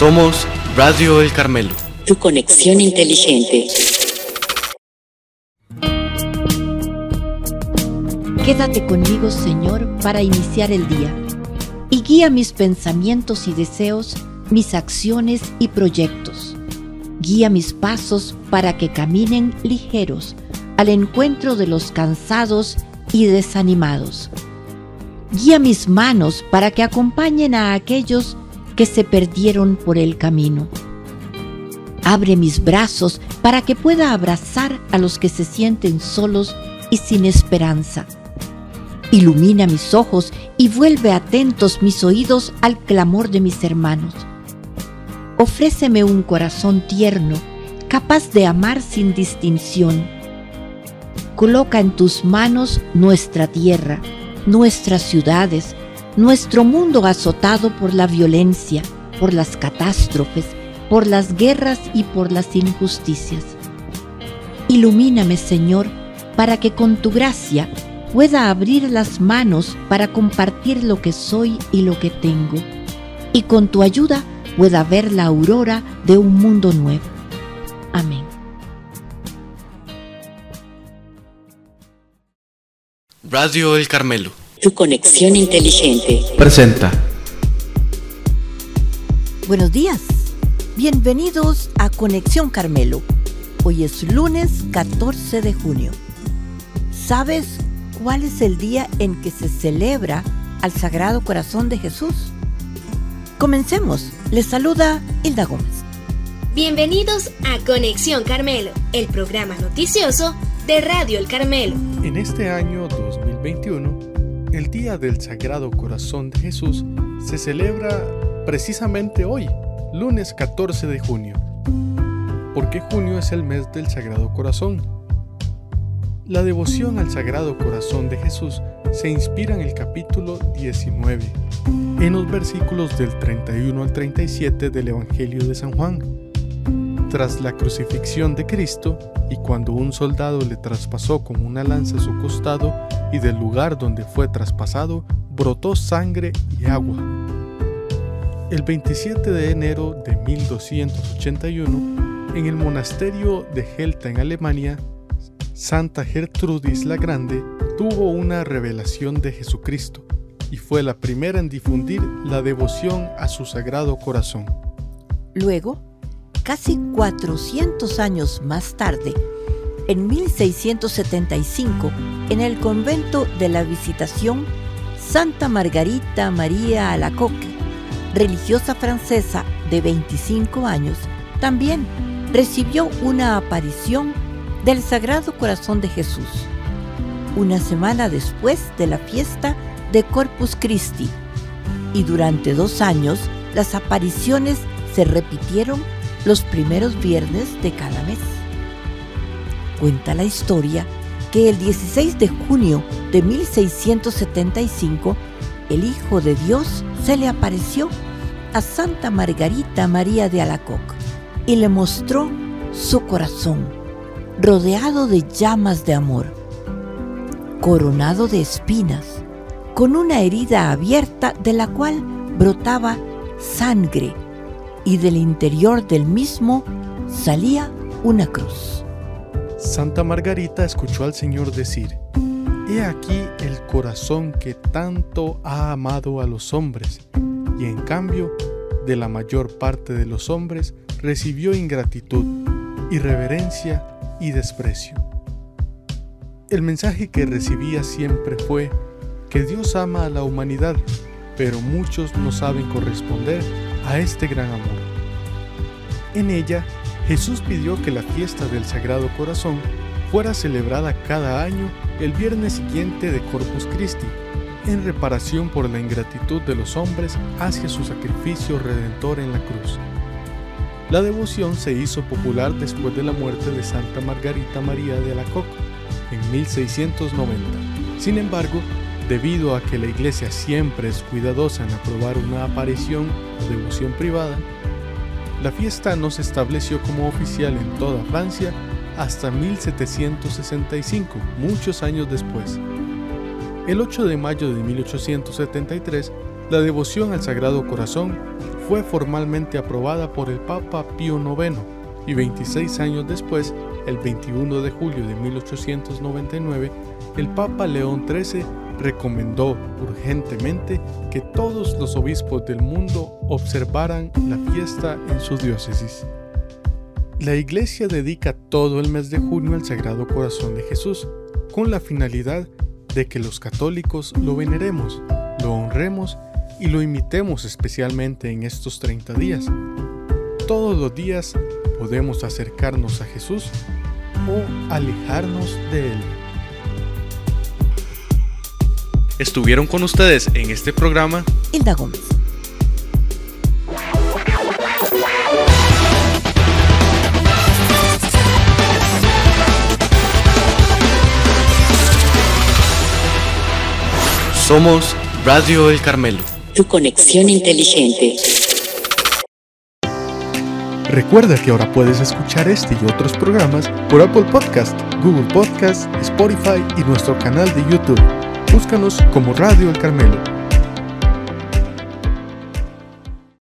Somos Radio El Carmelo. Tu conexión inteligente. Quédate conmigo, Señor, para iniciar el día y guía mis pensamientos y deseos, mis acciones y proyectos. Guía mis pasos para que caminen ligeros al encuentro de los cansados y desanimados. Guía mis manos para que acompañen a aquellos que se perdieron por el camino. Abre mis brazos para que pueda abrazar a los que se sienten solos y sin esperanza. Ilumina mis ojos y vuelve atentos mis oídos al clamor de mis hermanos. Ofréceme un corazón tierno, capaz de amar sin distinción. Coloca en tus manos nuestra tierra, nuestras ciudades, nuestro mundo azotado por la violencia, por las catástrofes, por las guerras y por las injusticias. Ilumíname, Señor, para que con tu gracia pueda abrir las manos para compartir lo que soy y lo que tengo, y con tu ayuda pueda ver la aurora de un mundo nuevo. Amén. Radio El Carmelo. Tu conexión inteligente. Presenta. Buenos días. Bienvenidos a Conexión Carmelo. Hoy es lunes 14 de junio. ¿Sabes cuál es el día en que se celebra al Sagrado Corazón de Jesús? Comencemos. Les saluda Hilda Gómez. Bienvenidos a Conexión Carmelo, el programa noticioso de Radio El Carmelo. En este año 2021, el Día del Sagrado Corazón de Jesús se celebra precisamente hoy, lunes 14 de junio, porque junio es el mes del Sagrado Corazón. La devoción al Sagrado Corazón de Jesús se inspira en el capítulo 19, en los versículos del 31 al 37 del Evangelio de San Juan. Tras la crucifixión de Cristo, y cuando un soldado le traspasó con una lanza su costado, y del lugar donde fue traspasado brotó sangre y agua. El 27 de enero de 1281, en el monasterio de Helta en Alemania, Santa Gertrudis la Grande tuvo una revelación de Jesucristo y fue la primera en difundir la devoción a su sagrado corazón. Luego, casi 400 años más tarde, en 1675, en el convento de la Visitación, Santa Margarita María Alacoque, religiosa francesa de 25 años, también recibió una aparición del Sagrado Corazón de Jesús, una semana después de la fiesta de Corpus Christi, y durante dos años las apariciones se repitieron los primeros viernes de cada mes. Cuenta la historia que el 16 de junio de 1675, el Hijo de Dios se le apareció a Santa Margarita María de Alacoc y le mostró su corazón, rodeado de llamas de amor, coronado de espinas, con una herida abierta de la cual brotaba sangre y del interior del mismo salía una cruz. Santa Margarita escuchó al Señor decir, He aquí el corazón que tanto ha amado a los hombres, y en cambio de la mayor parte de los hombres recibió ingratitud, irreverencia y desprecio. El mensaje que recibía siempre fue que Dios ama a la humanidad, pero muchos no saben corresponder a este gran amor. En ella, Jesús pidió que la fiesta del Sagrado Corazón fuera celebrada cada año el viernes siguiente de Corpus Christi, en reparación por la ingratitud de los hombres hacia su sacrificio redentor en la cruz. La devoción se hizo popular después de la muerte de Santa Margarita María de Alacoque en 1690. Sin embargo, debido a que la iglesia siempre es cuidadosa en aprobar una aparición o devoción privada, la fiesta no se estableció como oficial en toda Francia hasta 1765, muchos años después. El 8 de mayo de 1873, la devoción al Sagrado Corazón fue formalmente aprobada por el Papa Pío IX y 26 años después, el 21 de julio de 1899, el Papa León XIII recomendó urgentemente que todos los obispos del mundo observaran la fiesta en su diócesis. La Iglesia dedica todo el mes de junio al Sagrado Corazón de Jesús, con la finalidad de que los católicos lo veneremos, lo honremos y lo imitemos especialmente en estos 30 días. Todos los días podemos acercarnos a Jesús o alejarnos de Él. Estuvieron con ustedes en este programa Hilda Gómez. Somos Radio El Carmelo. Tu conexión inteligente. Recuerda que ahora puedes escuchar este y otros programas por Apple Podcast, Google Podcast, Spotify y nuestro canal de YouTube. Búscanos como Radio El Carmelo.